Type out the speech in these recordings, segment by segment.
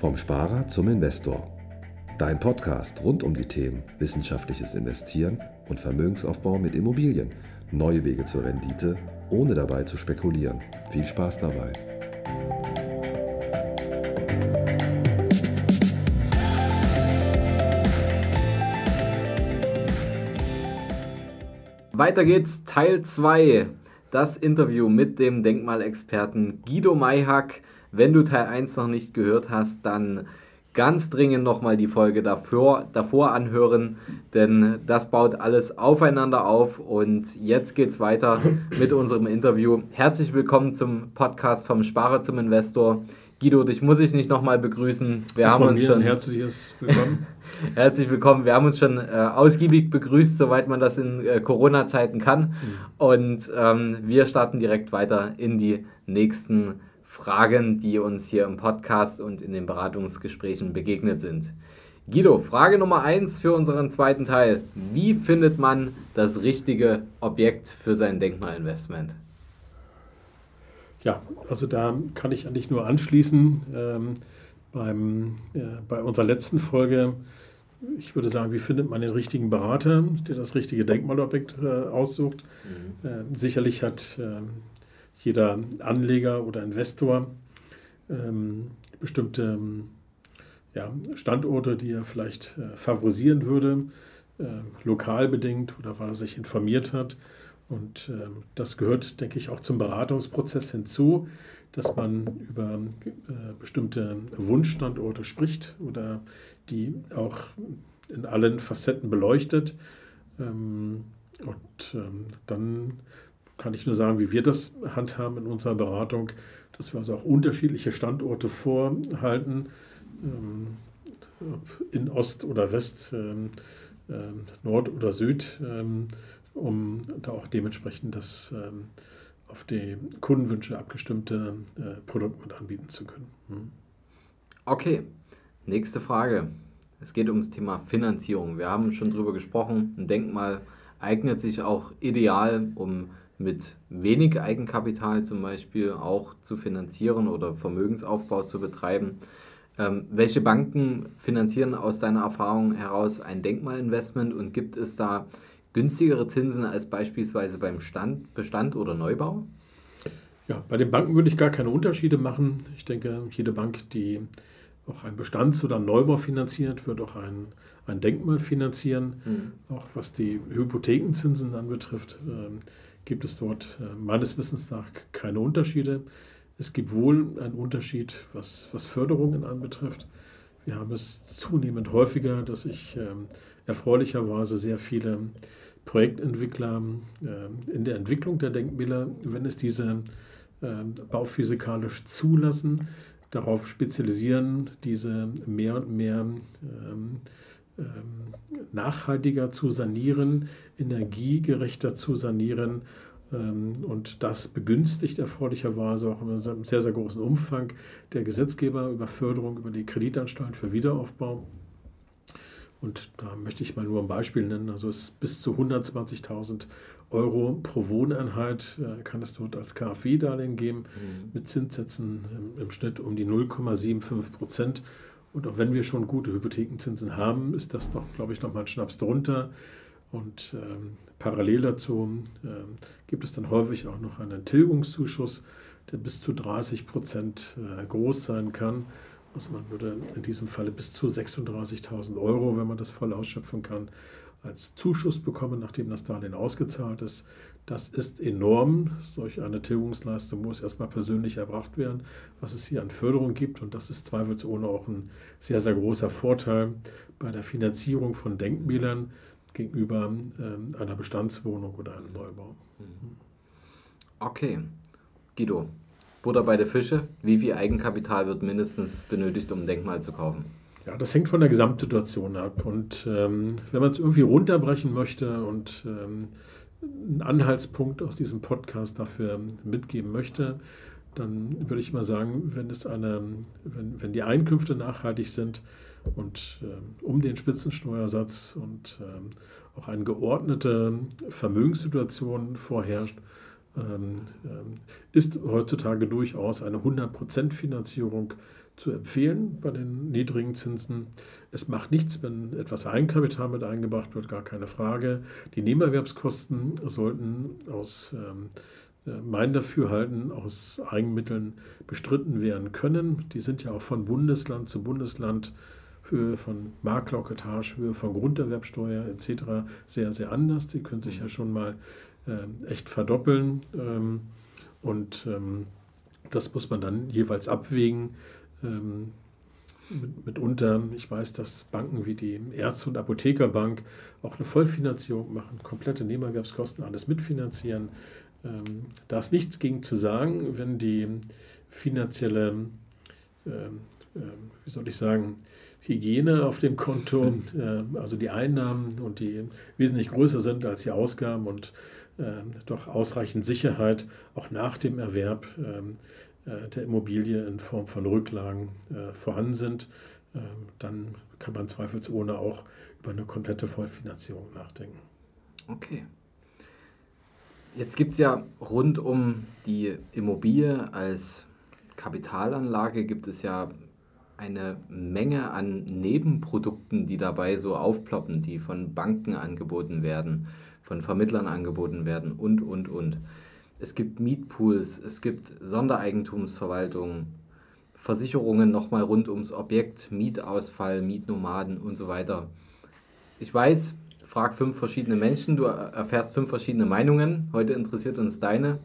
Vom Sparer zum Investor. Dein Podcast rund um die Themen wissenschaftliches Investieren und Vermögensaufbau mit Immobilien. Neue Wege zur Rendite, ohne dabei zu spekulieren. Viel Spaß dabei. Weiter geht's, Teil 2. Das Interview mit dem Denkmalexperten Guido Mayhack. Wenn du Teil 1 noch nicht gehört hast, dann ganz dringend nochmal die Folge davor, davor anhören, denn das baut alles aufeinander auf. Und jetzt geht's weiter mit unserem Interview. Herzlich willkommen zum Podcast vom Sparer zum Investor. Guido, dich muss ich nicht nochmal begrüßen. Wir Von haben uns schon. herzliches Willkommen. Herzlich willkommen. Wir haben uns schon äh, ausgiebig begrüßt, soweit man das in äh, Corona-Zeiten kann. Und ähm, wir starten direkt weiter in die nächsten Fragen, die uns hier im Podcast und in den Beratungsgesprächen begegnet sind. Guido, Frage Nummer eins für unseren zweiten Teil. Wie findet man das richtige Objekt für sein Denkmalinvestment? Ja, also da kann ich eigentlich nur anschließen. Ähm, beim, äh, bei unserer letzten Folge, ich würde sagen, wie findet man den richtigen Berater, der das richtige Denkmalobjekt äh, aussucht? Äh, sicherlich hat äh, jeder Anleger oder Investor ähm, bestimmte ähm, ja, Standorte, die er vielleicht äh, favorisieren würde, äh, lokal bedingt oder weil er sich informiert hat. Und ähm, das gehört, denke ich, auch zum Beratungsprozess hinzu, dass man über äh, bestimmte Wunschstandorte spricht oder die auch in allen Facetten beleuchtet. Ähm, und ähm, dann kann ich nur sagen, wie wir das handhaben in unserer Beratung, dass wir also auch unterschiedliche Standorte vorhalten, ähm, ob in Ost oder West, ähm, ähm, Nord oder Süd, ähm, um da auch dementsprechend das ähm, auf die Kundenwünsche abgestimmte äh, Produkt mit anbieten zu können. Hm. Okay, nächste Frage. Es geht ums Thema Finanzierung. Wir haben schon drüber gesprochen. Ein Denkmal eignet sich auch ideal, um mit wenig Eigenkapital zum Beispiel auch zu finanzieren oder Vermögensaufbau zu betreiben. Ähm, welche Banken finanzieren aus deiner Erfahrung heraus ein Denkmalinvestment und gibt es da günstigere Zinsen als beispielsweise beim Stand, Bestand oder Neubau? Ja, bei den Banken würde ich gar keine Unterschiede machen. Ich denke, jede Bank, die auch einen Bestands- oder Neubau finanziert, wird auch ein, ein Denkmal finanzieren. Mhm. Auch was die Hypothekenzinsen anbetrifft, ähm, gibt es dort äh, meines Wissens nach keine Unterschiede. Es gibt wohl einen Unterschied, was, was Förderungen anbetrifft. Wir haben es zunehmend häufiger, dass sich ähm, erfreulicherweise sehr viele Projektentwickler äh, in der Entwicklung der Denkmäler, wenn es diese äh, bauphysikalisch zulassen, darauf spezialisieren, diese mehr und mehr ähm, ähm, nachhaltiger zu sanieren, energiegerechter zu sanieren. Ähm, und das begünstigt erfreulicherweise auch in einem sehr, sehr großen Umfang der Gesetzgeber über Förderung, über die Kreditanstalt für Wiederaufbau. Und da möchte ich mal nur ein Beispiel nennen. Also es ist bis zu 120.000 Euro pro Wohneinheit äh, kann es dort als KfW-Darlehen geben, mit Zinssätzen im, im Schnitt um die 0,75 Prozent. Und auch wenn wir schon gute Hypothekenzinsen haben, ist das noch, glaube ich, noch mal ein Schnaps drunter. Und ähm, parallel dazu ähm, gibt es dann häufig auch noch einen Tilgungszuschuss, der bis zu 30 Prozent äh, groß sein kann. Also man würde in diesem Falle bis zu 36.000 Euro, wenn man das voll ausschöpfen kann, als Zuschuss bekommen, nachdem das Darlehen ausgezahlt ist. Das ist enorm. Solch eine Tilgungsleistung muss erstmal persönlich erbracht werden, was es hier an Förderung gibt. Und das ist zweifelsohne auch ein sehr, sehr großer Vorteil bei der Finanzierung von Denkmälern gegenüber ähm, einer Bestandswohnung oder einem Neubau. Okay, Guido, Butter bei der Fische. Wie viel Eigenkapital wird mindestens benötigt, um ein Denkmal zu kaufen? Ja, das hängt von der Gesamtsituation ab. Und ähm, wenn man es irgendwie runterbrechen möchte und ähm, einen Anhaltspunkt aus diesem Podcast dafür mitgeben möchte, dann würde ich mal sagen, wenn es eine, wenn, wenn die Einkünfte nachhaltig sind und ähm, um den Spitzensteuersatz und ähm, auch eine geordnete Vermögenssituation vorherrscht, ähm, ähm, ist heutzutage durchaus eine 100% Finanzierung zu empfehlen bei den niedrigen Zinsen. Es macht nichts, wenn etwas Eigenkapital mit eingebracht wird, gar keine Frage. Die Nebenerwerbskosten sollten aus ähm, äh, mein Dafürhalten aus Eigenmitteln bestritten werden können. Die sind ja auch von Bundesland zu Bundesland Höhe von Marktlauketage, Höhe von Grunderwerbsteuer etc. sehr, sehr anders. Die können sich ja schon mal äh, echt verdoppeln. Ähm, und ähm, das muss man dann jeweils abwägen. Ähm, mit, mitunter, ich weiß, dass Banken wie die Ärzte- und Apothekerbank auch eine Vollfinanzierung machen, komplette Nebenerwerbskosten, alles mitfinanzieren. Ähm, da ist nichts gegen zu sagen, wenn die finanzielle, ähm, äh, wie soll ich sagen, Hygiene auf dem Konto, äh, also die Einnahmen und die wesentlich größer sind als die Ausgaben und äh, doch ausreichend Sicherheit auch nach dem Erwerb ähm, äh, der Immobilie in Form von Rücklagen äh, vorhanden sind, ähm, dann kann man zweifelsohne auch über eine komplette Vollfinanzierung nachdenken. Okay. Jetzt gibt es ja rund um die Immobilie als Kapitalanlage gibt es ja eine Menge an Nebenprodukten, die dabei so aufploppen, die von Banken angeboten werden, von Vermittlern angeboten werden und, und, und. Es gibt Mietpools, es gibt Sondereigentumsverwaltungen, Versicherungen nochmal rund ums Objekt, Mietausfall, Mietnomaden und so weiter. Ich weiß, frag fünf verschiedene Menschen, du erfährst fünf verschiedene Meinungen. Heute interessiert uns deine.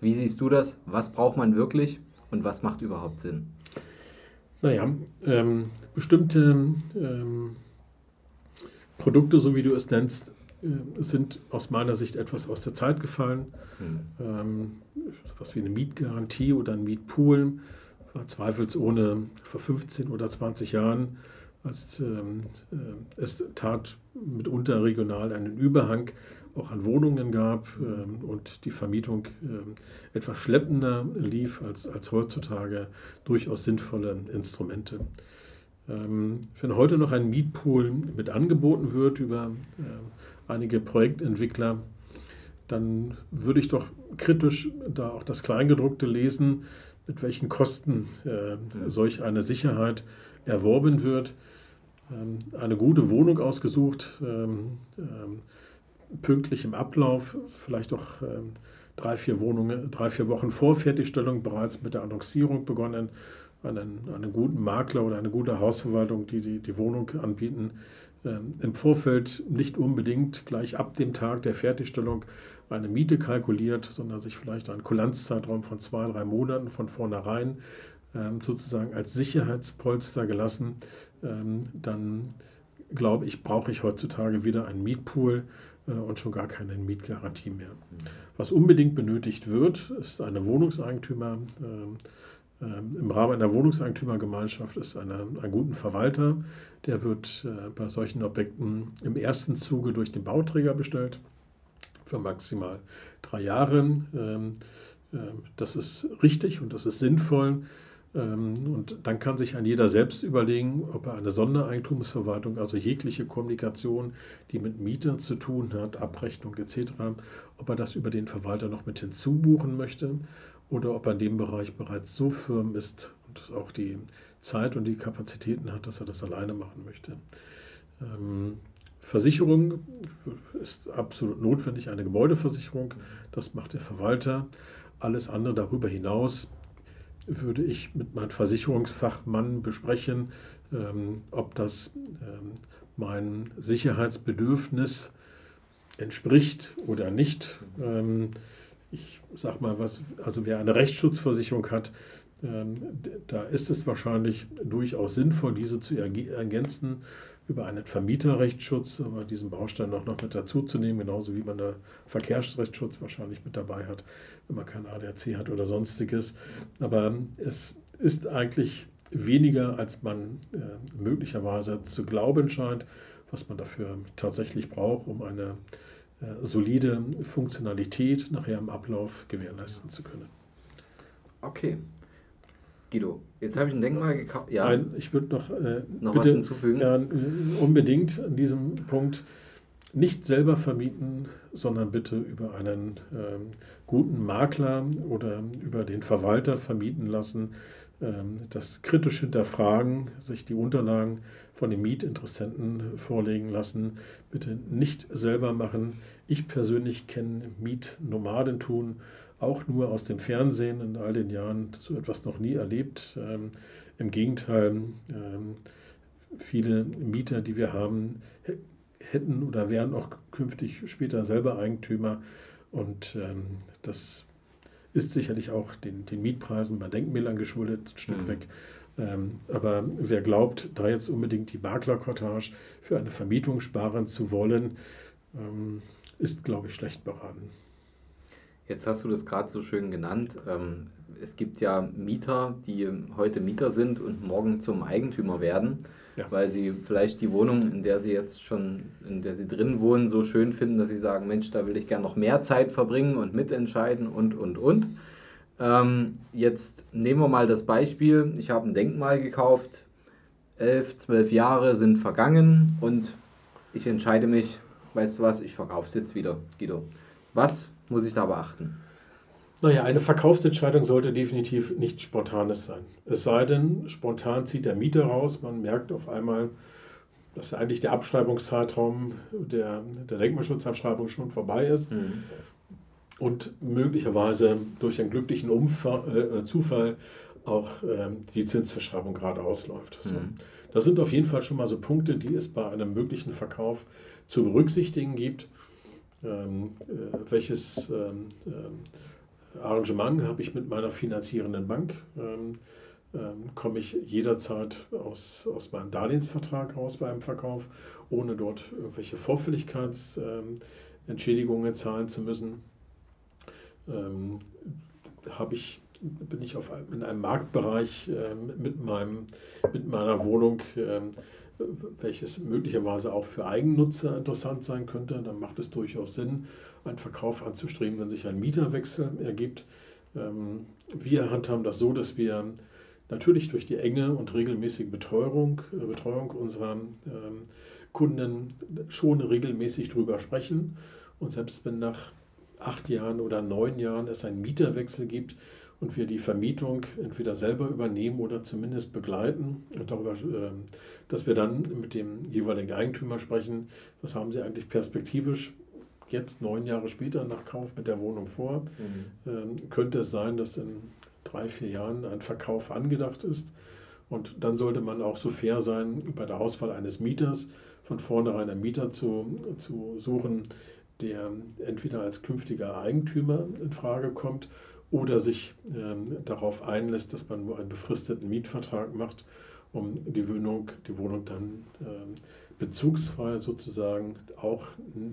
Wie siehst du das? Was braucht man wirklich und was macht überhaupt Sinn? Naja, ähm, bestimmte ähm, Produkte, so wie du es nennst, sind aus meiner Sicht etwas aus der Zeit gefallen. Mhm. Ähm, was wie eine Mietgarantie oder ein Mietpool war zweifelsohne vor 15 oder 20 Jahren als ähm, äh, es tat mitunter regional einen Überhang auch an Wohnungen gab ähm, und die Vermietung etwas schleppender lief als, als heutzutage durchaus sinnvolle Instrumente. Wenn heute noch ein Mietpool mit angeboten wird über äh, einige Projektentwickler, dann würde ich doch kritisch da auch das Kleingedruckte lesen, mit welchen Kosten äh, solch eine Sicherheit erworben wird, ähm, eine gute Wohnung ausgesucht, ähm, ähm, pünktlich im Ablauf, vielleicht auch drei, vier Wohnungen, drei, vier Wochen vor Fertigstellung bereits mit der Annoncierung begonnen, einen, einen guten Makler oder eine gute Hausverwaltung, die die, die Wohnung anbieten, im Vorfeld nicht unbedingt gleich ab dem Tag der Fertigstellung eine Miete kalkuliert, sondern sich vielleicht einen Kulanzzeitraum von zwei, drei Monaten von vornherein ähm, sozusagen als Sicherheitspolster gelassen, ähm, dann glaube ich, brauche ich heutzutage wieder einen Mietpool äh, und schon gar keine Mietgarantie mehr. Was unbedingt benötigt wird, ist eine Wohnungseigentümer. Ähm, Im Rahmen einer Wohnungseigentümergemeinschaft ist eine, ein guter Verwalter. Der wird äh, bei solchen Objekten im ersten Zuge durch den Bauträger bestellt für maximal drei Jahre. Das ist richtig und das ist sinnvoll. Ähm, und dann kann sich ein jeder selbst überlegen, ob er eine Sondereigentumsverwaltung, also jegliche Kommunikation, die mit Mietern zu tun hat, Abrechnung etc., ob er das über den Verwalter noch mit hinzubuchen möchte oder ob er in dem Bereich bereits so firm ist und auch die Zeit und die Kapazitäten hat, dass er das alleine machen möchte. Ähm, Versicherung ist absolut notwendig, eine Gebäudeversicherung, das macht der Verwalter. Alles andere darüber hinaus würde ich mit meinem Versicherungsfachmann besprechen, ähm, ob das ähm, mein Sicherheitsbedürfnis entspricht oder nicht. Ähm, ich sage mal, was, also wer eine Rechtsschutzversicherung hat, ähm, da ist es wahrscheinlich durchaus sinnvoll, diese zu ergänzen über einen Vermieterrechtsschutz, aber diesen Baustein auch noch mit dazu zu nehmen, genauso wie man da Verkehrsrechtsschutz wahrscheinlich mit dabei hat, wenn man kein ADAC hat oder sonstiges. Aber es ist eigentlich weniger, als man äh, möglicherweise zu glauben scheint, was man dafür tatsächlich braucht, um eine solide Funktionalität nachher im Ablauf gewährleisten zu können. Okay, Guido, jetzt habe ich ein Denkmal gekauft. Ja. Nein, ich würde noch, äh, noch bitte, was hinzufügen. Ja, unbedingt an diesem Punkt nicht selber vermieten, sondern bitte über einen ähm, guten Makler oder über den Verwalter vermieten lassen. Ähm, das kritisch hinterfragen, sich die Unterlagen von den Mietinteressenten vorlegen lassen, bitte nicht selber machen. Ich persönlich kenne Mietnomadentum auch nur aus dem Fernsehen in all den Jahren so etwas noch nie erlebt. Ähm, Im Gegenteil, ähm, viele Mieter, die wir haben, hätten oder wären auch künftig später selber Eigentümer. Und das ist sicherlich auch den, den Mietpreisen bei Denkmälern geschuldet, ein Stück mhm. weg. Ähm, aber wer glaubt, da jetzt unbedingt die Maklerkortage für eine Vermietung sparen zu wollen, ähm, ist, glaube ich, schlecht beraten. Jetzt hast du das gerade so schön genannt. Ähm, es gibt ja Mieter, die heute Mieter sind und morgen zum Eigentümer werden, ja. weil sie vielleicht die Wohnung, in der sie jetzt schon, in der sie drin wohnen, so schön finden, dass sie sagen, Mensch, da will ich gerne noch mehr Zeit verbringen und mitentscheiden und, und, und. Ähm, jetzt nehmen wir mal das Beispiel, ich habe ein Denkmal gekauft, elf, zwölf Jahre sind vergangen und ich entscheide mich, weißt du was, ich verkaufe es jetzt wieder, Guido. Was muss ich da beachten? Naja, eine Verkaufsentscheidung sollte definitiv nichts Spontanes sein. Es sei denn, spontan zieht der Mieter raus, man merkt auf einmal, dass eigentlich der Abschreibungszeitraum der, der Denkmalschutzabschreibung schon vorbei ist mhm. und möglicherweise durch einen glücklichen Umfall, äh, äh, Zufall auch äh, die Zinsverschreibung gerade ausläuft. So. Mhm. Das sind auf jeden Fall schon mal so Punkte, die es bei einem möglichen Verkauf zu berücksichtigen gibt. Ähm, äh, welches ähm, äh, Arrangement habe ich mit meiner finanzierenden Bank? Ähm, ähm, komme ich jederzeit aus, aus meinem Darlehensvertrag raus beim Verkauf, ohne dort irgendwelche Vorfälligkeitsentschädigungen ähm, zahlen zu müssen? Ähm, habe ich bin ich auf, in einem Marktbereich äh, mit, meinem, mit meiner Wohnung, äh, welches möglicherweise auch für Eigennutzer interessant sein könnte. Dann macht es durchaus Sinn, einen Verkauf anzustreben, wenn sich ein Mieterwechsel ergibt. Ähm, wir handhaben das so, dass wir natürlich durch die enge und regelmäßige Betreuung, äh, Betreuung unserer ähm, Kunden schon regelmäßig drüber sprechen. Und selbst wenn nach acht Jahren oder neun Jahren es einen Mieterwechsel gibt, und wir die Vermietung entweder selber übernehmen oder zumindest begleiten und darüber, ähm, dass wir dann mit dem jeweiligen Eigentümer sprechen, was haben Sie eigentlich perspektivisch jetzt neun Jahre später nach Kauf mit der Wohnung vor? Mhm. Ähm, könnte es sein, dass in drei, vier Jahren ein Verkauf angedacht ist? Und dann sollte man auch so fair sein, bei der Auswahl eines Mieters von vornherein einen Mieter zu, zu suchen, der entweder als künftiger Eigentümer in Frage kommt oder sich ähm, darauf einlässt, dass man nur einen befristeten Mietvertrag macht, um die Wohnung, die Wohnung dann ähm, bezugsfrei sozusagen auch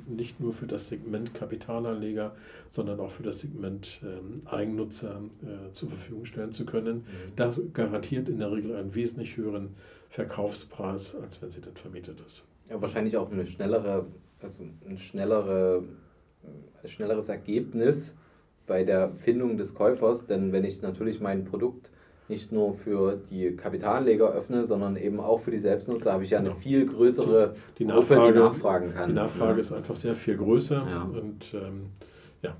nicht nur für das Segment Kapitalanleger, sondern auch für das Segment ähm, Eigennutzer äh, zur Verfügung stellen zu können. Mhm. Das garantiert in der Regel einen wesentlich höheren Verkaufspreis, als wenn sie dann vermietet ist. Ja, wahrscheinlich auch eine schnellere, also ein schnellere, ein schnelleres Ergebnis bei der Findung des Käufers, denn wenn ich natürlich mein Produkt nicht nur für die Kapitalanleger öffne, sondern eben auch für die Selbstnutzer, habe ich ja eine genau. viel größere die, die Nachfrage, die nachfragen kann. Die Nachfrage ja. ist einfach sehr viel größer ja. und ähm, ja.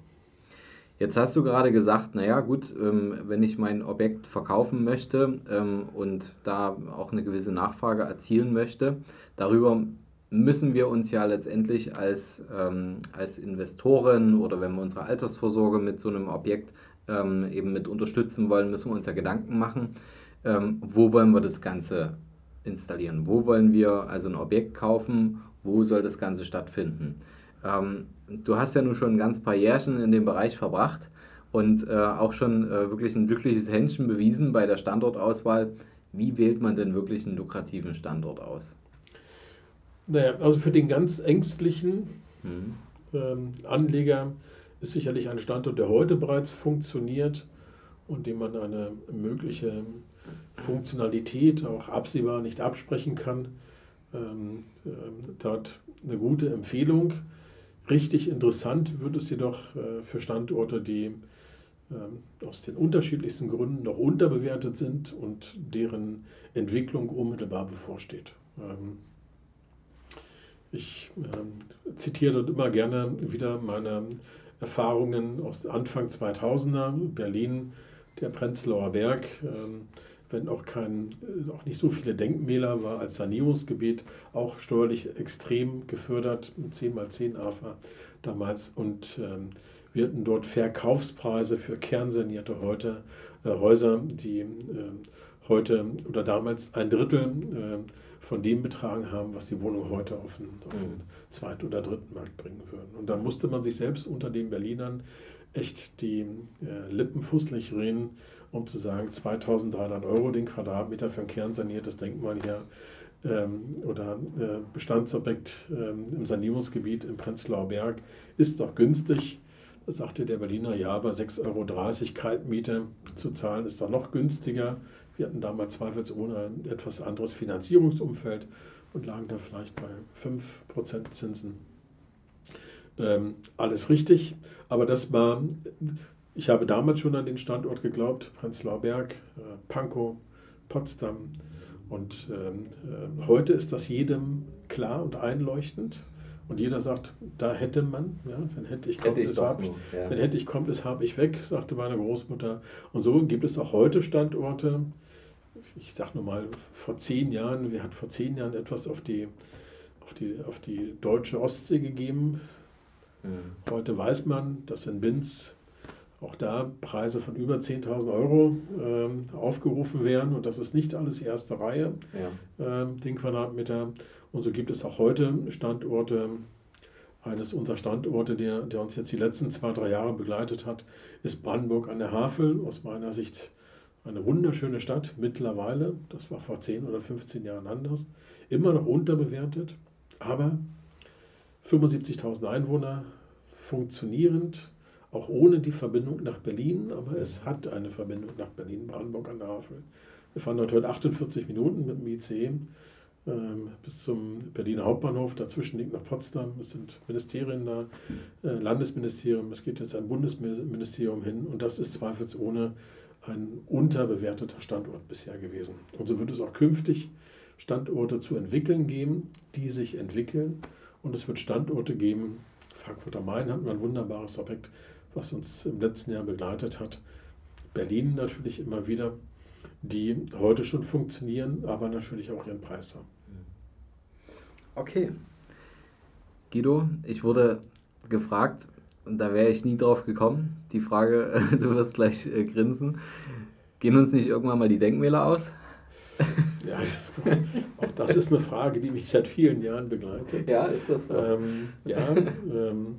Jetzt hast du gerade gesagt, naja gut, ähm, wenn ich mein Objekt verkaufen möchte ähm, und da auch eine gewisse Nachfrage erzielen möchte, darüber müssen wir uns ja letztendlich als, ähm, als Investoren oder wenn wir unsere Altersvorsorge mit so einem Objekt ähm, eben mit unterstützen wollen, müssen wir uns ja Gedanken machen, ähm, wo wollen wir das Ganze installieren? Wo wollen wir also ein Objekt kaufen? Wo soll das Ganze stattfinden? Ähm, du hast ja nun schon ein ganz paar Jährchen in dem Bereich verbracht und äh, auch schon äh, wirklich ein glückliches Händchen bewiesen bei der Standortauswahl. Wie wählt man denn wirklich einen lukrativen Standort aus? Naja, also für den ganz ängstlichen mhm. ähm, Anleger ist sicherlich ein Standort, der heute bereits funktioniert und dem man eine mögliche Funktionalität auch absehbar nicht absprechen kann. Ähm, äh, dort eine gute Empfehlung. Richtig interessant wird es jedoch äh, für Standorte, die äh, aus den unterschiedlichsten Gründen noch unterbewertet sind und deren Entwicklung unmittelbar bevorsteht. Ähm, ich äh, zitiere dort immer gerne wieder meine Erfahrungen aus Anfang 2000er, Berlin, der Prenzlauer Berg, äh, wenn auch, kein, äh, auch nicht so viele Denkmäler, war als Sanierungsgebiet auch steuerlich extrem gefördert, 10 mal 10 AFA damals. Und ähm, wir hatten dort Verkaufspreise für kernsanierte heute, äh, Häuser, die äh, heute oder damals ein Drittel äh, von dem betragen haben, was die Wohnungen heute auf den, auf den mhm. zweiten oder dritten Markt bringen würden. Und da musste man sich selbst unter den Berlinern echt die äh, Lippen fußlich reden, um zu sagen, 2300 Euro den Quadratmeter für ein kernsaniertes Denkmal hier ähm, oder äh, Bestandsobjekt ähm, im Sanierungsgebiet im Prenzlauer Berg ist doch günstig. Da sagte der Berliner, ja, aber 6,30 Euro Kaltmiete zu zahlen ist doch noch günstiger. Wir hatten damals zweifelsohne ein etwas anderes Finanzierungsumfeld und lagen da vielleicht bei 5% Zinsen. Ähm, alles richtig, aber das war, ich habe damals schon an den Standort geglaubt, Prenzlauer Berg, äh, Pankow, Potsdam. Und ähm, äh, heute ist das jedem klar und einleuchtend. Und jeder sagt, da hätte man, ja, wenn hätte ich kommt, hätte ich es hab, ja. wenn hätte ich kommt, es habe ich weg, sagte meine Großmutter. Und so gibt es auch heute Standorte. Ich sage nur mal, vor zehn Jahren, wir hat vor zehn Jahren etwas auf die, auf die, auf die deutsche Ostsee gegeben. Mhm. Heute weiß man, dass in Binz auch da Preise von über 10.000 Euro ähm, aufgerufen werden und das ist nicht alles erste Reihe, ja. ähm, den Quadratmeter. Und so gibt es auch heute Standorte. Eines unserer Standorte, der, der uns jetzt die letzten zwei, drei Jahre begleitet hat, ist Brandenburg an der Havel. Aus meiner Sicht eine wunderschöne Stadt mittlerweile. Das war vor 10 oder 15 Jahren anders. Immer noch unterbewertet, aber 75.000 Einwohner, funktionierend, auch ohne die Verbindung nach Berlin, aber es hat eine Verbindung nach Berlin, Brandenburg an der Havel. Wir fahren dort heute 48 Minuten mit dem IC ähm, bis zum Berliner Hauptbahnhof. Dazwischen liegt noch Potsdam. Es sind Ministerien da, äh, Landesministerium. Es geht jetzt ein Bundesministerium hin. Und das ist zweifelsohne ein unterbewerteter Standort bisher gewesen. Und so wird es auch künftig Standorte zu entwickeln geben, die sich entwickeln. Und es wird Standorte geben, Frankfurt am Main wir ein wunderbares Objekt, was uns im letzten Jahr begleitet hat. Berlin natürlich immer wieder, die heute schon funktionieren, aber natürlich auch ihren Preis haben. Okay. Guido, ich wurde gefragt, und da wäre ich nie drauf gekommen. Die Frage, du wirst gleich äh, grinsen. Gehen uns nicht irgendwann mal die Denkmäler aus? Ja, auch das ist eine Frage, die mich seit vielen Jahren begleitet. Ja, ist das so? Ähm, ja, ähm,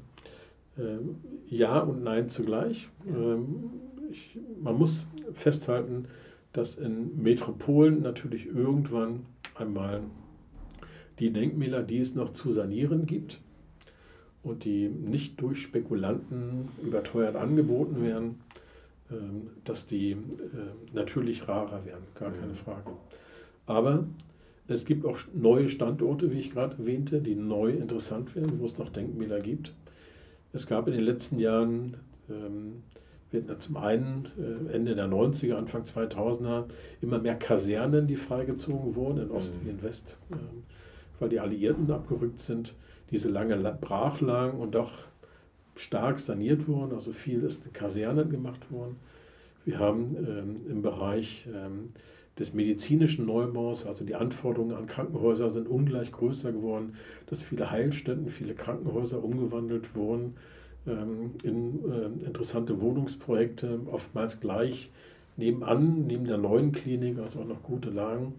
äh, ja und nein zugleich. Ähm, ich, man muss festhalten, dass in Metropolen natürlich irgendwann einmal die Denkmäler, die es noch zu sanieren gibt und die nicht durch Spekulanten überteuert angeboten werden, ähm, dass die äh, natürlich rarer werden, gar keine mhm. Frage. Aber es gibt auch neue Standorte, wie ich gerade erwähnte, die neu interessant werden, wo es noch Denkmäler gibt. Es gab in den letzten Jahren ähm, zum einen äh, Ende der 90er, Anfang 2000er immer mehr Kasernen, die freigezogen wurden, in Ost mhm. wie in West, ähm, weil die Alliierten abgerückt sind, diese lange brach lagen und doch stark saniert wurden, also viel ist in Kasernen gemacht worden. Wir haben ähm, im Bereich ähm, des medizinischen Neubaus, also die Anforderungen an Krankenhäuser sind ungleich größer geworden, dass viele Heilstätten, viele Krankenhäuser umgewandelt wurden ähm, in äh, interessante Wohnungsprojekte, oftmals gleich nebenan, neben der neuen Klinik, also auch noch gute Lagen.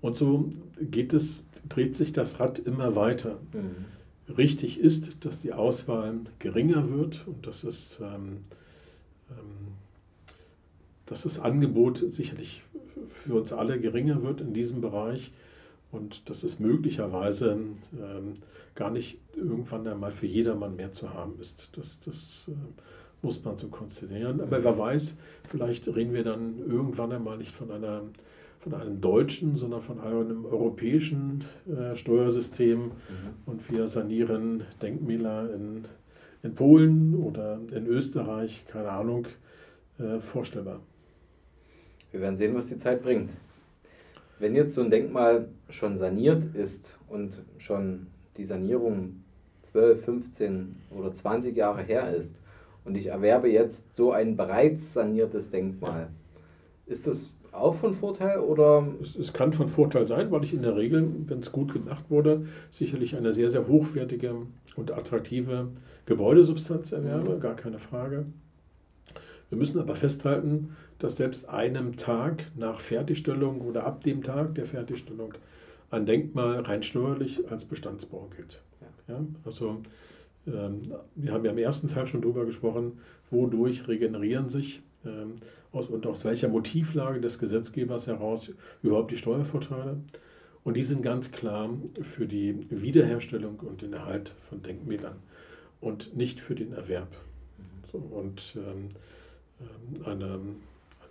Und so geht es, dreht sich das Rad immer weiter. Mhm. Richtig ist, dass die Auswahl geringer wird und dass, es, ähm, ähm, dass das Angebot sicherlich für uns alle geringer wird in diesem Bereich und dass es möglicherweise ähm, gar nicht irgendwann einmal für jedermann mehr zu haben ist. Das, das äh, muss man so konzentrieren. Aber wer weiß, vielleicht reden wir dann irgendwann einmal nicht von, einer, von einem deutschen, sondern von einem europäischen äh, Steuersystem mhm. und wir sanieren Denkmäler in, in Polen oder in Österreich, keine Ahnung, äh, vorstellbar. Wir werden sehen, was die Zeit bringt. Wenn jetzt so ein Denkmal schon saniert ist und schon die Sanierung 12, 15 oder 20 Jahre her ist und ich erwerbe jetzt so ein bereits saniertes Denkmal, ist das auch von Vorteil oder? Es, es, kann von Vorteil sein, weil ich in der Regel, wenn es gut gemacht wurde, sicherlich eine sehr, sehr hochwertige und attraktive Gebäudesubstanz erwerbe, gar keine Frage. Wir müssen aber festhalten, dass selbst einem Tag nach Fertigstellung oder ab dem Tag der Fertigstellung ein Denkmal rein steuerlich als Bestandsbau gilt. Ja, also ähm, wir haben ja im ersten Teil schon darüber gesprochen, wodurch regenerieren sich aus, und aus welcher Motivlage des Gesetzgebers heraus überhaupt die Steuervorteile. Und die sind ganz klar für die Wiederherstellung und den Erhalt von Denkmälern und nicht für den Erwerb. So, und ähm, ähm eine,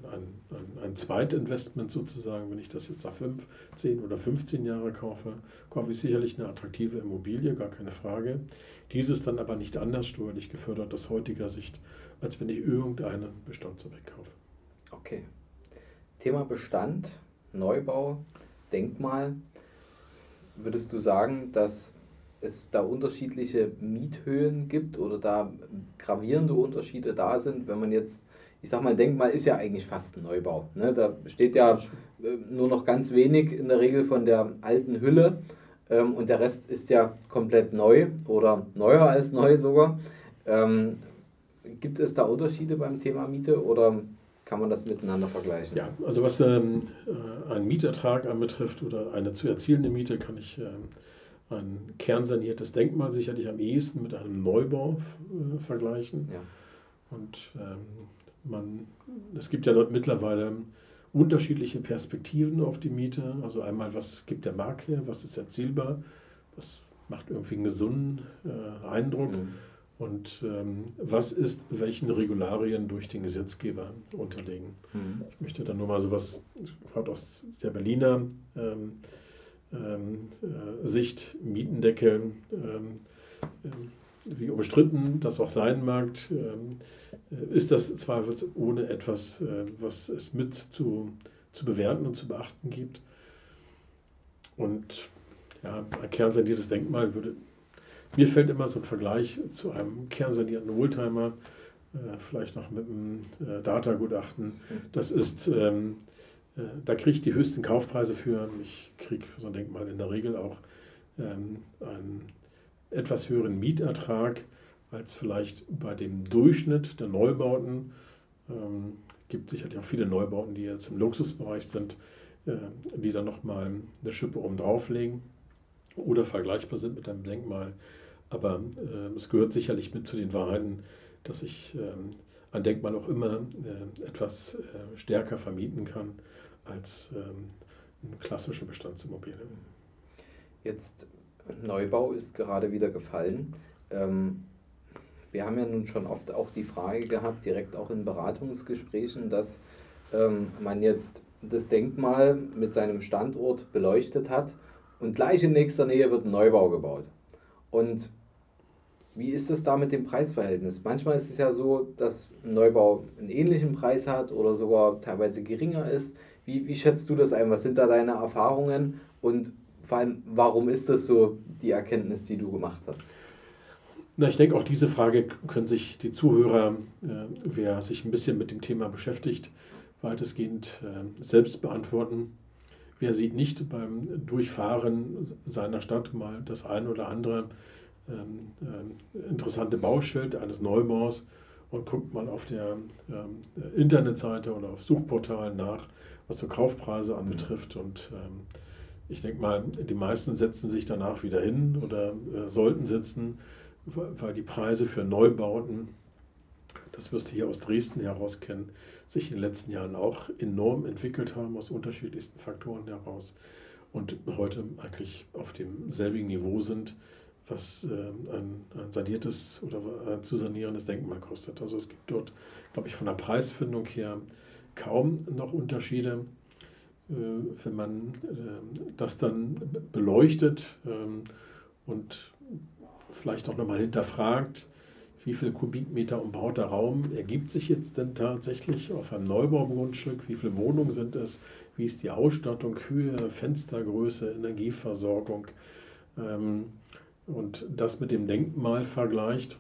ein, ein, ein Zweitinvestment sozusagen, wenn ich das jetzt nach 5, 10 oder 15 Jahre kaufe, kaufe ich sicherlich eine attraktive Immobilie, gar keine Frage. Dieses dann aber nicht anders steuerlich gefördert aus heutiger Sicht, als wenn ich irgendeinen Bestandsobjekt kaufe. Okay. Thema Bestand, Neubau, Denkmal. Würdest du sagen, dass es da unterschiedliche Miethöhen gibt oder da gravierende Unterschiede da sind, wenn man jetzt ich sag mal, Denkmal ist ja eigentlich fast ein Neubau. Ne? Da steht ja äh, nur noch ganz wenig in der Regel von der alten Hülle ähm, und der Rest ist ja komplett neu oder neuer als neu sogar. Ähm, gibt es da Unterschiede beim Thema Miete oder kann man das miteinander vergleichen? Ja, also was ähm, äh, einen Mietertrag anbetrifft oder eine zu erzielende Miete, kann ich ähm, ein kernsaniertes Denkmal sicherlich am ehesten mit einem Neubau äh, vergleichen. Ja. Und ähm, man, es gibt ja dort mittlerweile unterschiedliche Perspektiven auf die Miete. Also einmal, was gibt der Markt her, was ist erzielbar, was macht irgendwie einen gesunden äh, Eindruck mhm. Und ähm, was ist welchen Regularien durch den Gesetzgeber unterlegen. Mhm. Ich möchte dann nur mal so was, gerade aus der Berliner ähm, ähm, äh, Sicht, Mietendeckel, ähm, ähm, wie umstritten das auch sein mag, ähm, ist das zweifelsohne etwas, äh, was es mit zu, zu bewerten und zu beachten gibt. Und ja, ein kernsaniertes Denkmal würde, mir fällt immer so ein Vergleich zu einem kernsanierten Oldtimer, äh, vielleicht noch mit einem äh, Data-Gutachten. Das ist, ähm, äh, da kriege ich die höchsten Kaufpreise für. Ich kriege für so ein Denkmal in der Regel auch ähm, einen etwas höheren Mietertrag als vielleicht bei dem Durchschnitt der Neubauten. Ähm, gibt sicherlich auch viele Neubauten, die jetzt im Luxusbereich sind, äh, die dann nochmal eine Schippe oben drauflegen oder vergleichbar sind mit einem Denkmal. Aber äh, es gehört sicherlich mit zu den Wahrheiten, dass ich äh, ein Denkmal auch immer äh, etwas äh, stärker vermieten kann als ähm, eine klassische Bestandsimmobilie. Jetzt Neubau ist gerade wieder gefallen. Ähm, wir haben ja nun schon oft auch die Frage gehabt, direkt auch in Beratungsgesprächen, dass ähm, man jetzt das Denkmal mit seinem Standort beleuchtet hat und gleich in nächster Nähe wird ein Neubau gebaut. Und wie ist es da mit dem Preisverhältnis? Manchmal ist es ja so, dass ein Neubau einen ähnlichen Preis hat oder sogar teilweise geringer ist. Wie, wie schätzt du das ein? Was sind da deine Erfahrungen? Und vor allem, warum ist das so die Erkenntnis, die du gemacht hast? Na, ich denke, auch diese Frage können sich die Zuhörer, äh, wer sich ein bisschen mit dem Thema beschäftigt, weitestgehend äh, selbst beantworten. Wer sieht nicht beim Durchfahren seiner Stadt mal das ein oder andere interessante Bauschild eines Neubaus und guckt mal auf der ähm, Internetseite oder auf Suchportalen nach, was so Kaufpreise anbetrifft. Und ähm, ich denke mal, die meisten setzen sich danach wieder hin oder äh, sollten sitzen weil die Preise für Neubauten, das wirst du hier aus Dresden heraus kennen, sich in den letzten Jahren auch enorm entwickelt haben aus unterschiedlichsten Faktoren heraus und heute eigentlich auf demselbigen Niveau sind, was äh, ein, ein saniertes oder ein zu sanierendes Denkmal kostet. Also es gibt dort, glaube ich, von der Preisfindung her kaum noch Unterschiede. Äh, wenn man äh, das dann beleuchtet ähm, und vielleicht auch nochmal hinterfragt, wie viel Kubikmeter umbauter Raum ergibt sich jetzt denn tatsächlich auf einem Neubaugrundstück, wie viele Wohnungen sind es, wie ist die Ausstattung, Höhe, Fenstergröße, Energieversorgung ähm, und das mit dem Denkmal vergleicht.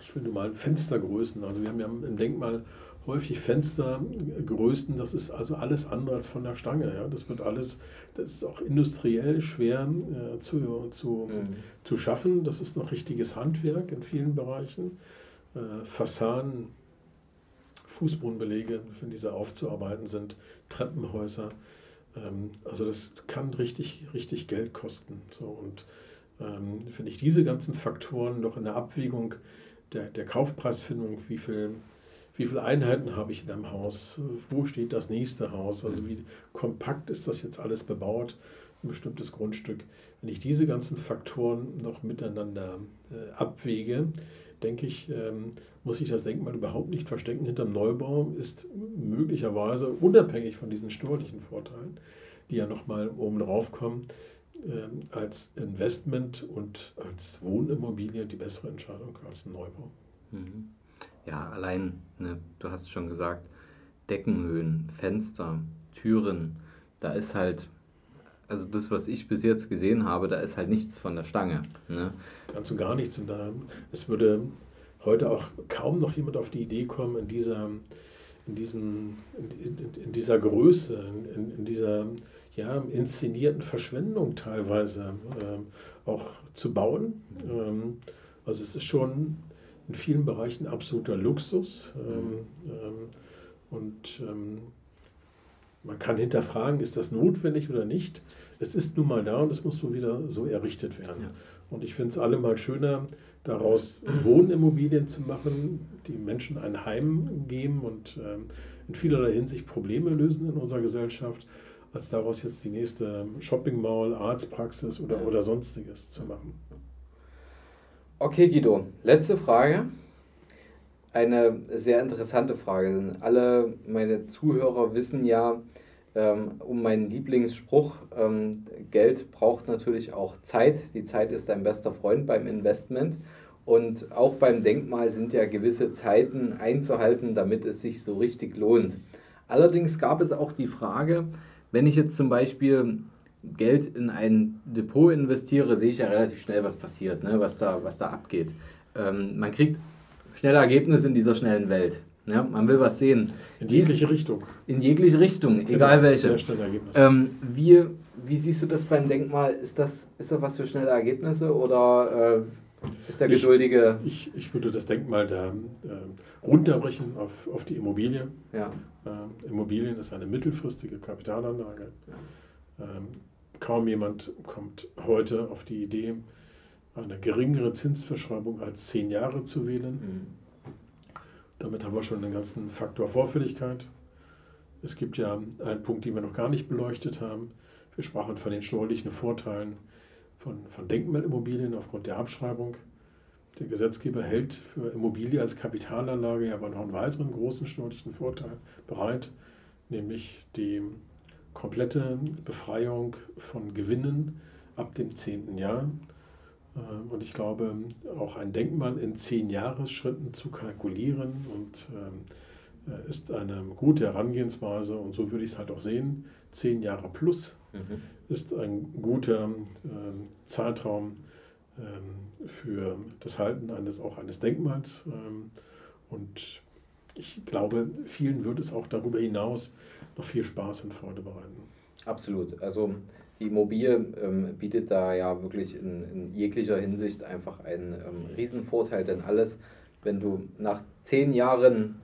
ich finde mal Fenstergrößen. Also wir haben ja im Denkmal häufig Fenstergrößen, das ist also alles andere als von der Stange. Ja? Das wird alles, das ist auch industriell schwer äh, zu, zu, mhm. zu schaffen. Das ist noch richtiges Handwerk in vielen Bereichen. Äh, Fassaden, Fußbodenbelege, wenn diese aufzuarbeiten sind, Treppenhäuser. Ähm, also das kann richtig, richtig Geld kosten. So, und ähm, wenn ich diese ganzen Faktoren noch in der Abwägung der, der Kaufpreisfindung, wie viel wie viele Einheiten habe ich in einem Haus, wo steht das nächste Haus, also wie kompakt ist das jetzt alles bebaut, ein bestimmtes Grundstück. Wenn ich diese ganzen Faktoren noch miteinander äh, abwäge, denke ich, ähm, muss ich das Denkmal überhaupt nicht verstecken. Hinterm Neubau ist möglicherweise unabhängig von diesen steuerlichen Vorteilen, die ja nochmal oben drauf kommen, als Investment und als Wohnimmobilie die bessere Entscheidung als ein Neubau. Mhm ja, allein, ne, du hast schon gesagt, Deckenhöhen, Fenster, Türen, da ist halt, also das, was ich bis jetzt gesehen habe, da ist halt nichts von der Stange. Ne? Ganz und gar nichts. Und da, es würde heute auch kaum noch jemand auf die Idee kommen, in dieser, in diesen, in, in, in dieser Größe, in, in dieser ja, inszenierten Verschwendung teilweise äh, auch zu bauen. Ähm, also es ist schon in vielen Bereichen absoluter Luxus. Ähm, ähm, und ähm, man kann hinterfragen, ist das notwendig oder nicht. Es ist nun mal da und es muss so wieder so errichtet werden. Ja. Und ich finde es allemal schöner, daraus Wohnimmobilien zu machen, die Menschen ein Heim geben und ähm, in vielerlei Hinsicht Probleme lösen in unserer Gesellschaft, als daraus jetzt die nächste Shopping Mall, Arztpraxis oder, oder sonstiges zu machen. Okay, Guido, letzte Frage. Eine sehr interessante Frage. Alle meine Zuhörer wissen ja ähm, um meinen Lieblingsspruch, ähm, Geld braucht natürlich auch Zeit. Die Zeit ist dein bester Freund beim Investment. Und auch beim Denkmal sind ja gewisse Zeiten einzuhalten, damit es sich so richtig lohnt. Allerdings gab es auch die Frage, wenn ich jetzt zum Beispiel Geld in ein Depot investiere, sehe ich ja relativ schnell, was passiert, ne? was, da, was da abgeht. Ähm, man kriegt schnelle Ergebnisse in dieser schnellen Welt. Ja, man will was sehen. In jegliche Richtung. In jegliche Richtung, genau, egal welche. Sehr Ergebnisse. Ähm, wie, wie siehst du das beim Denkmal? Ist das, ist das was für schnelle Ergebnisse oder äh, ist der geduldige. Ich, ich, ich, würde das Denkmal da äh, runterbrechen auf, auf die Immobilie. Ja. Äh, Immobilien ist eine mittelfristige Kapitalanlage. Ja. Ähm, Kaum jemand kommt heute auf die Idee, eine geringere Zinsverschreibung als zehn Jahre zu wählen. Mhm. Damit haben wir schon den ganzen Faktor Vorfälligkeit. Es gibt ja einen Punkt, den wir noch gar nicht beleuchtet haben. Wir sprachen von den steuerlichen Vorteilen von, von Denkmalimmobilien aufgrund der Abschreibung. Der Gesetzgeber hält für Immobilie als Kapitalanlage aber noch einen weiteren großen steuerlichen Vorteil bereit, nämlich die komplette Befreiung von Gewinnen ab dem zehnten Jahr. Äh, und ich glaube, auch ein Denkmal in zehn Jahresschritten zu kalkulieren und ähm, äh, ist eine gute Herangehensweise und so würde ich es halt auch sehen. Zehn Jahre plus mhm. ist ein guter ähm, Zeitraum ähm, für das Halten eines auch eines Denkmals. und ich glaube, vielen wird es auch darüber hinaus noch viel Spaß und Freude bereiten. Absolut. Also die Immobilie ähm, bietet da ja wirklich in, in jeglicher Hinsicht einfach einen ähm, Riesenvorteil, denn alles, wenn du nach zehn Jahren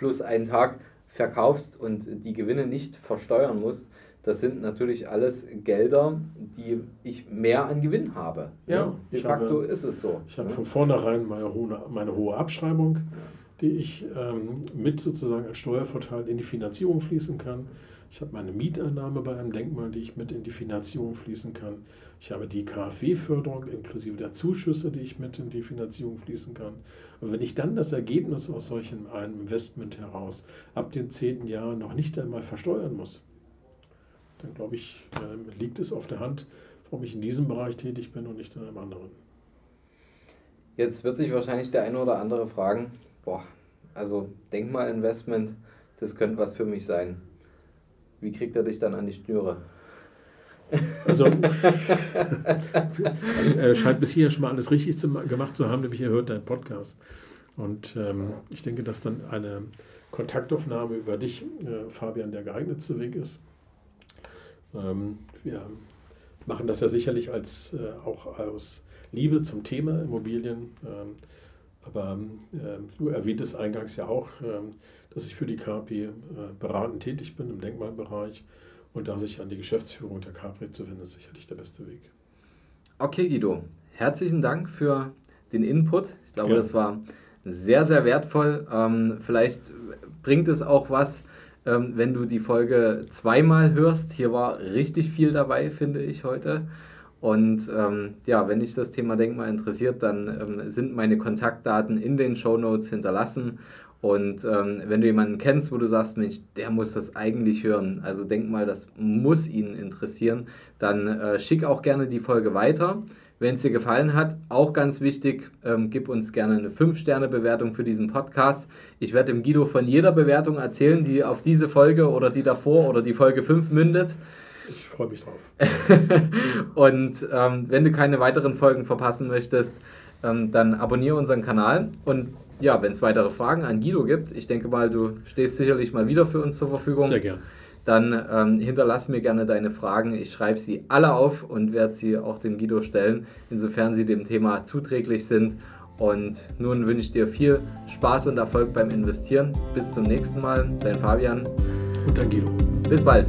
plus einen Tag verkaufst und die Gewinne nicht versteuern musst, das sind natürlich alles Gelder, die ich mehr an Gewinn habe. Ja, ja de facto habe, ist es so. Ich habe ja. von vornherein meine hohe, meine hohe Abschreibung. Die ich ähm, mit sozusagen als Steuervorteil in die Finanzierung fließen kann. Ich habe meine Mieteinnahme bei einem Denkmal, die ich mit in die Finanzierung fließen kann. Ich habe die KfW-Förderung inklusive der Zuschüsse, die ich mit in die Finanzierung fließen kann. Und wenn ich dann das Ergebnis aus solchen einem Investment heraus ab dem zehnten Jahr noch nicht einmal versteuern muss, dann glaube ich, äh, liegt es auf der Hand, warum ich in diesem Bereich tätig bin und nicht in einem anderen. Jetzt wird sich wahrscheinlich der eine oder andere fragen, boah, also Denkmalinvestment, das könnte was für mich sein. Wie kriegt er dich dann an die Schnüre? Also, er scheint bis hier schon mal alles richtig zu, gemacht zu haben, nämlich er hört deinen Podcast. Und ähm, ich denke, dass dann eine Kontaktaufnahme über dich, äh, Fabian, der geeignetste Weg ist. Ähm, wir machen das ja sicherlich als, äh, auch aus Liebe zum Thema Immobilien. Ähm, aber ähm, du erwähntest eingangs ja auch, ähm, dass ich für die KP äh, beratend tätig bin im Denkmalbereich. Und da sich an die Geschäftsführung der KP zu wenden, ist sicherlich der beste Weg. Okay, Guido. Herzlichen Dank für den Input. Ich glaube, ja. das war sehr, sehr wertvoll. Ähm, vielleicht bringt es auch was, ähm, wenn du die Folge zweimal hörst. Hier war richtig viel dabei, finde ich heute. Und ähm, ja, wenn dich das Thema Denkmal interessiert, dann ähm, sind meine Kontaktdaten in den Show Notes hinterlassen. Und ähm, wenn du jemanden kennst, wo du sagst, Mensch, der muss das eigentlich hören, also denk mal, das muss ihn interessieren, dann äh, schick auch gerne die Folge weiter. Wenn es dir gefallen hat, auch ganz wichtig, ähm, gib uns gerne eine 5-Sterne-Bewertung für diesen Podcast. Ich werde dem Guido von jeder Bewertung erzählen, die auf diese Folge oder die davor oder die Folge 5 mündet. Ich freue mich drauf. und ähm, wenn du keine weiteren Folgen verpassen möchtest, ähm, dann abonniere unseren Kanal. Und ja, wenn es weitere Fragen an Guido gibt, ich denke mal, du stehst sicherlich mal wieder für uns zur Verfügung. Sehr gern dann ähm, hinterlass mir gerne deine Fragen. Ich schreibe sie alle auf und werde sie auch dem Guido stellen, insofern sie dem Thema zuträglich sind. Und nun wünsche ich dir viel Spaß und Erfolg beim Investieren. Bis zum nächsten Mal, dein Fabian. Und dein Guido. Bis bald.